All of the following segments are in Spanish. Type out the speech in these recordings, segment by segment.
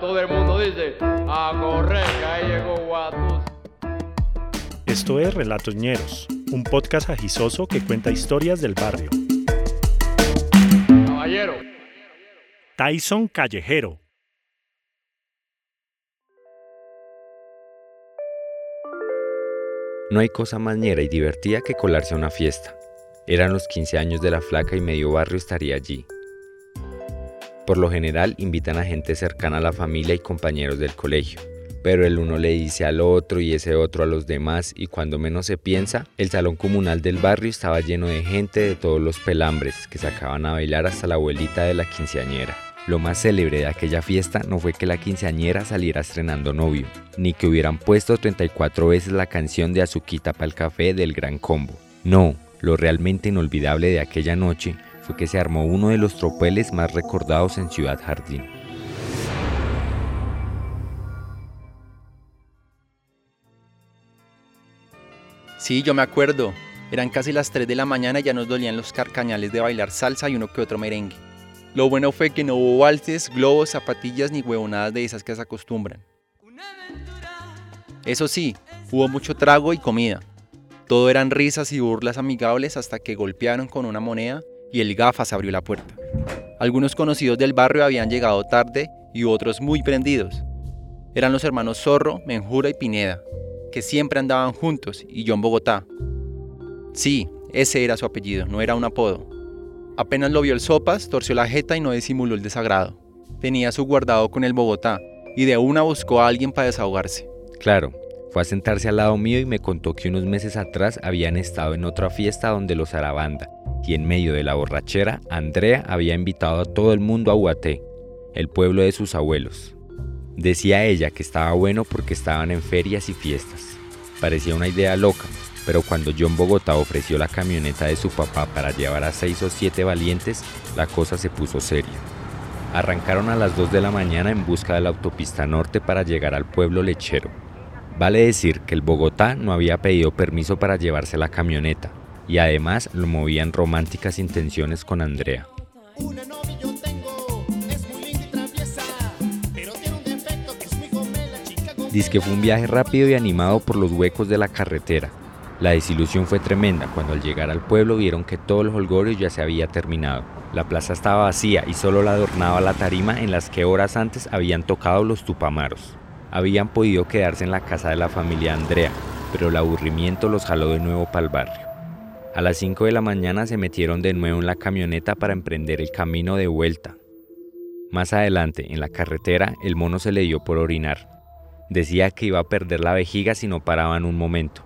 Todo el mundo dice, a correr, que ahí llegó Guatus. Esto es Relatos Ñeros, un podcast agisoso que cuenta historias del barrio. Caballero. Tyson Callejero. No hay cosa más ñera y divertida que colarse a una fiesta. Eran los 15 años de la flaca y medio barrio estaría allí. Por lo general invitan a gente cercana a la familia y compañeros del colegio, pero el uno le dice al otro y ese otro a los demás y cuando menos se piensa, el salón comunal del barrio estaba lleno de gente de todos los pelambres que sacaban a bailar hasta la abuelita de la quinceañera. Lo más célebre de aquella fiesta no fue que la quinceañera saliera estrenando novio, ni que hubieran puesto 34 veces la canción de Azuquita para el café del Gran Combo. No, lo realmente inolvidable de aquella noche que se armó uno de los tropeles más recordados en Ciudad Jardín. Sí, yo me acuerdo. Eran casi las 3 de la mañana y ya nos dolían los carcañales de bailar salsa y uno que otro merengue. Lo bueno fue que no hubo valses, globos, zapatillas ni huevonadas de esas que se acostumbran. Eso sí, hubo mucho trago y comida. Todo eran risas y burlas amigables hasta que golpearon con una moneda y el gafas abrió la puerta. Algunos conocidos del barrio habían llegado tarde y otros muy prendidos. Eran los hermanos Zorro, Menjura y Pineda, que siempre andaban juntos, y John Bogotá. Sí, ese era su apellido, no era un apodo. Apenas lo vio el Sopas, torció la jeta y no disimuló el desagrado. Tenía su guardado con el Bogotá, y de una buscó a alguien para desahogarse. Claro, fue a sentarse al lado mío y me contó que unos meses atrás habían estado en otra fiesta donde los Arabanda, y en medio de la borrachera, Andrea había invitado a todo el mundo a Huaté, el pueblo de sus abuelos. Decía ella que estaba bueno porque estaban en ferias y fiestas. Parecía una idea loca, pero cuando John Bogotá ofreció la camioneta de su papá para llevar a seis o siete valientes, la cosa se puso seria. Arrancaron a las 2 de la mañana en busca de la autopista norte para llegar al pueblo lechero. Vale decir que el Bogotá no había pedido permiso para llevarse la camioneta, y además lo movían románticas intenciones con Andrea. Dice que fue un viaje rápido y animado por los huecos de la carretera. La desilusión fue tremenda cuando al llegar al pueblo vieron que todo el holgorio ya se había terminado. La plaza estaba vacía y solo la adornaba la tarima en las que horas antes habían tocado los tupamaros. Habían podido quedarse en la casa de la familia Andrea, pero el aburrimiento los jaló de nuevo para el barrio. A las 5 de la mañana se metieron de nuevo en la camioneta para emprender el camino de vuelta. Más adelante, en la carretera, el mono se le dio por orinar. Decía que iba a perder la vejiga si no paraban un momento.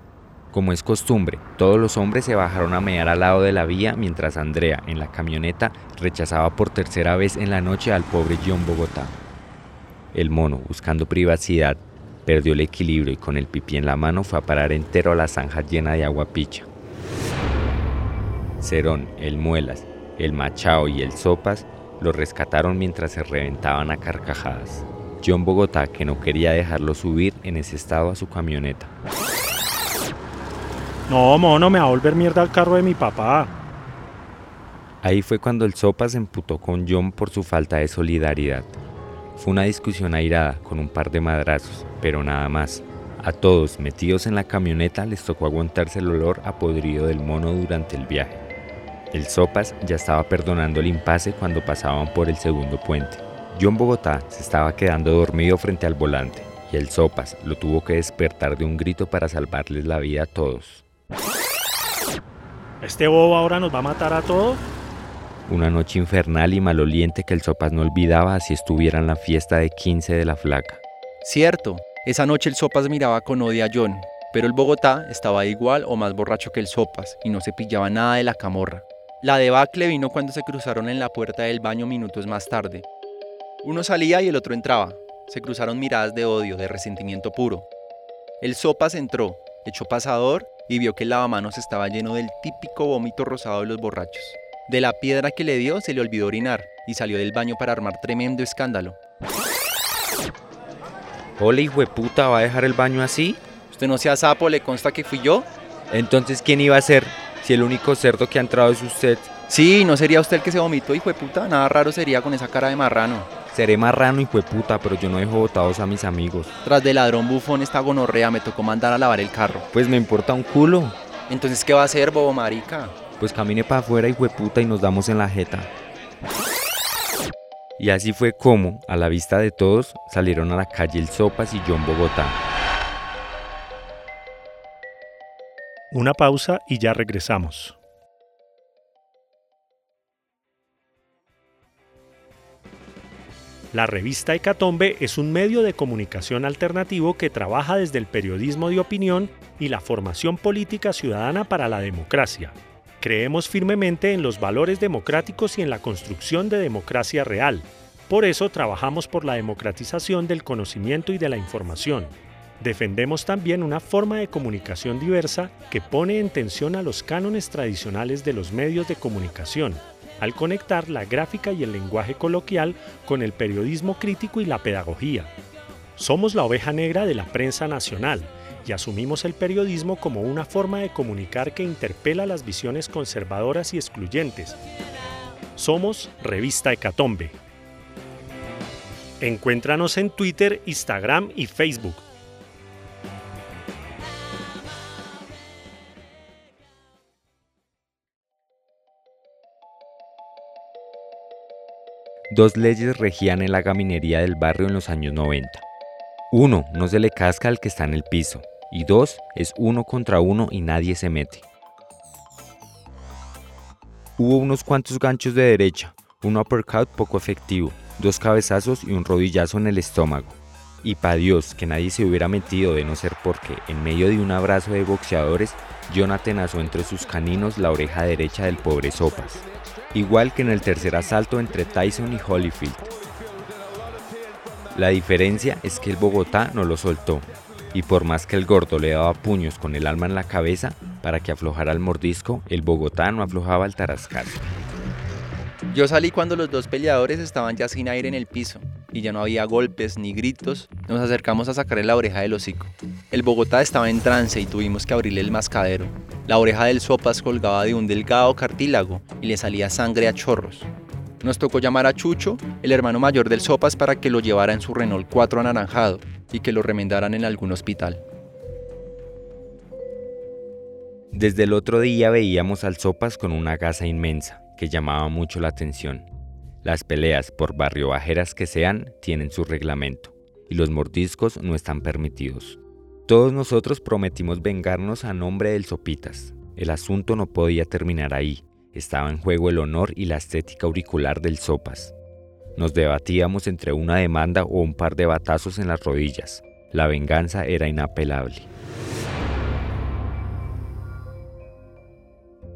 Como es costumbre, todos los hombres se bajaron a mear al lado de la vía mientras Andrea, en la camioneta, rechazaba por tercera vez en la noche al pobre John Bogotá. El mono, buscando privacidad, perdió el equilibrio y con el pipí en la mano fue a parar entero a la zanja llena de agua picha. Cerón, el Muelas, el Machao y el Sopas lo rescataron mientras se reventaban a carcajadas. John Bogotá, que no quería dejarlo subir en ese estado a su camioneta. No, mono, me va a volver mierda al carro de mi papá. Ahí fue cuando el Sopas se emputó con John por su falta de solidaridad. Fue una discusión airada con un par de madrazos, pero nada más. A todos metidos en la camioneta les tocó aguantarse el olor a podrido del mono durante el viaje. El Sopas ya estaba perdonando el impasse cuando pasaban por el segundo puente. John Bogotá se estaba quedando dormido frente al volante y el Sopas lo tuvo que despertar de un grito para salvarles la vida a todos. ¿Este bobo ahora nos va a matar a todos? Una noche infernal y maloliente que el Sopas no olvidaba si estuviera en la fiesta de 15 de la flaca. Cierto, esa noche el Sopas miraba con odio a John, pero el Bogotá estaba igual o más borracho que el Sopas y no se pillaba nada de la camorra. La debacle vino cuando se cruzaron en la puerta del baño minutos más tarde. Uno salía y el otro entraba. Se cruzaron miradas de odio, de resentimiento puro. El Sopas entró, echó pasador y vio que el lavamanos estaba lleno del típico vómito rosado de los borrachos. De la piedra que le dio se le olvidó orinar y salió del baño para armar tremendo escándalo. Hola, hijo de puta, ¿va a dejar el baño así? ¿Usted no sea sapo? ¿Le consta que fui yo? Entonces, ¿quién iba a ser? Si el único cerdo que ha entrado es usted. Sí, no sería usted el que se vomitó, hijo de puta. Nada raro sería con esa cara de marrano. Seré marrano y puta, pero yo no dejo botados a mis amigos. Tras de ladrón bufón esta gonorrea me tocó mandar a lavar el carro. Pues me importa un culo. Entonces, ¿qué va a hacer, bobo marica? Pues camine para afuera y puta y nos damos en la jeta. Y así fue como, a la vista de todos, salieron a la calle el Sopas y John Bogotá. Una pausa y ya regresamos. La revista Hecatombe es un medio de comunicación alternativo que trabaja desde el periodismo de opinión y la formación política ciudadana para la democracia. Creemos firmemente en los valores democráticos y en la construcción de democracia real. Por eso trabajamos por la democratización del conocimiento y de la información. Defendemos también una forma de comunicación diversa que pone en tensión a los cánones tradicionales de los medios de comunicación, al conectar la gráfica y el lenguaje coloquial con el periodismo crítico y la pedagogía. Somos la oveja negra de la prensa nacional y asumimos el periodismo como una forma de comunicar que interpela las visiones conservadoras y excluyentes. Somos Revista Hecatombe. Encuéntranos en Twitter, Instagram y Facebook Dos leyes regían en la gaminería del barrio en los años 90. Uno, no se le casca al que está en el piso. Y dos, es uno contra uno y nadie se mete. Hubo unos cuantos ganchos de derecha, un uppercut poco efectivo, dos cabezazos y un rodillazo en el estómago. Y pa' Dios que nadie se hubiera metido de no ser porque, en medio de un abrazo de boxeadores, Jonathan asó entre sus caninos la oreja derecha del pobre Sopas igual que en el tercer asalto entre Tyson y Holyfield. La diferencia es que el Bogotá no lo soltó, y por más que el gordo le daba puños con el alma en la cabeza para que aflojara el mordisco, el Bogotá no aflojaba el tarascazo. Yo salí cuando los dos peleadores estaban ya sin aire en el piso y ya no había golpes ni gritos. Nos acercamos a sacarle la oreja del hocico. El Bogotá estaba en trance y tuvimos que abrirle el mascadero. La oreja del Sopas colgaba de un delgado cartílago y le salía sangre a chorros. Nos tocó llamar a Chucho, el hermano mayor del Sopas, para que lo llevara en su Renault 4 anaranjado y que lo remendaran en algún hospital. Desde el otro día veíamos al Sopas con una gasa inmensa que llamaba mucho la atención. Las peleas, por barrio bajeras que sean, tienen su reglamento, y los mordiscos no están permitidos. Todos nosotros prometimos vengarnos a nombre del Sopitas. El asunto no podía terminar ahí, estaba en juego el honor y la estética auricular del Sopas. Nos debatíamos entre una demanda o un par de batazos en las rodillas. La venganza era inapelable.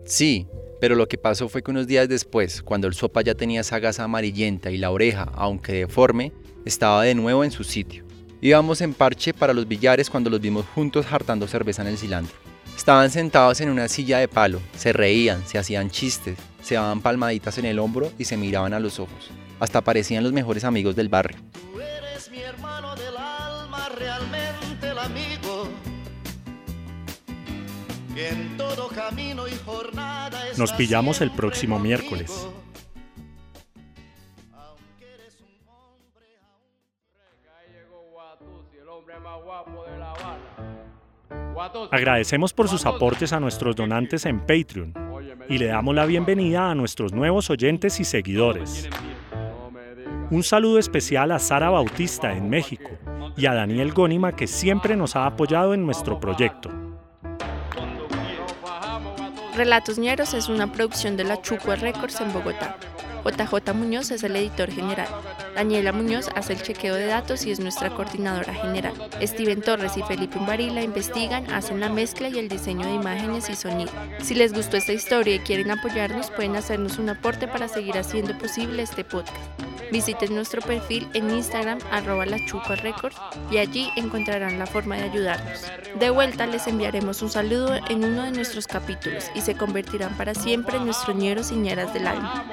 Sí, pero lo que pasó fue que unos días después, cuando el sopa ya tenía esa gasa amarillenta y la oreja, aunque deforme, estaba de nuevo en su sitio. Íbamos en parche para los billares cuando los vimos juntos hartando cerveza en el cilantro. Estaban sentados en una silla de palo, se reían, se hacían chistes, se daban palmaditas en el hombro y se miraban a los ojos. Hasta parecían los mejores amigos del barrio. mi hermano del alma, realmente el amigo nos pillamos el próximo miércoles. Agradecemos por sus aportes a nuestros donantes en Patreon. Y le damos la bienvenida a nuestros nuevos oyentes y seguidores. Un saludo especial a Sara Bautista en México y a Daniel Gónima que siempre nos ha apoyado en nuestro proyecto. Relatos Ñeros es una producción de la Chucua Records en Bogotá. JJ Muñoz es el editor general. Daniela Muñoz hace el chequeo de datos y es nuestra coordinadora general. Steven Torres y Felipe Umbarila investigan, hacen la mezcla y el diseño de imágenes y sonido. Si les gustó esta historia y quieren apoyarnos, pueden hacernos un aporte para seguir haciendo posible este podcast. Visiten nuestro perfil en Instagram arroba la Records y allí encontrarán la forma de ayudarnos. De vuelta les enviaremos un saludo en uno de nuestros capítulos y se convertirán para siempre en nuestros ñeros y ñeras del alma.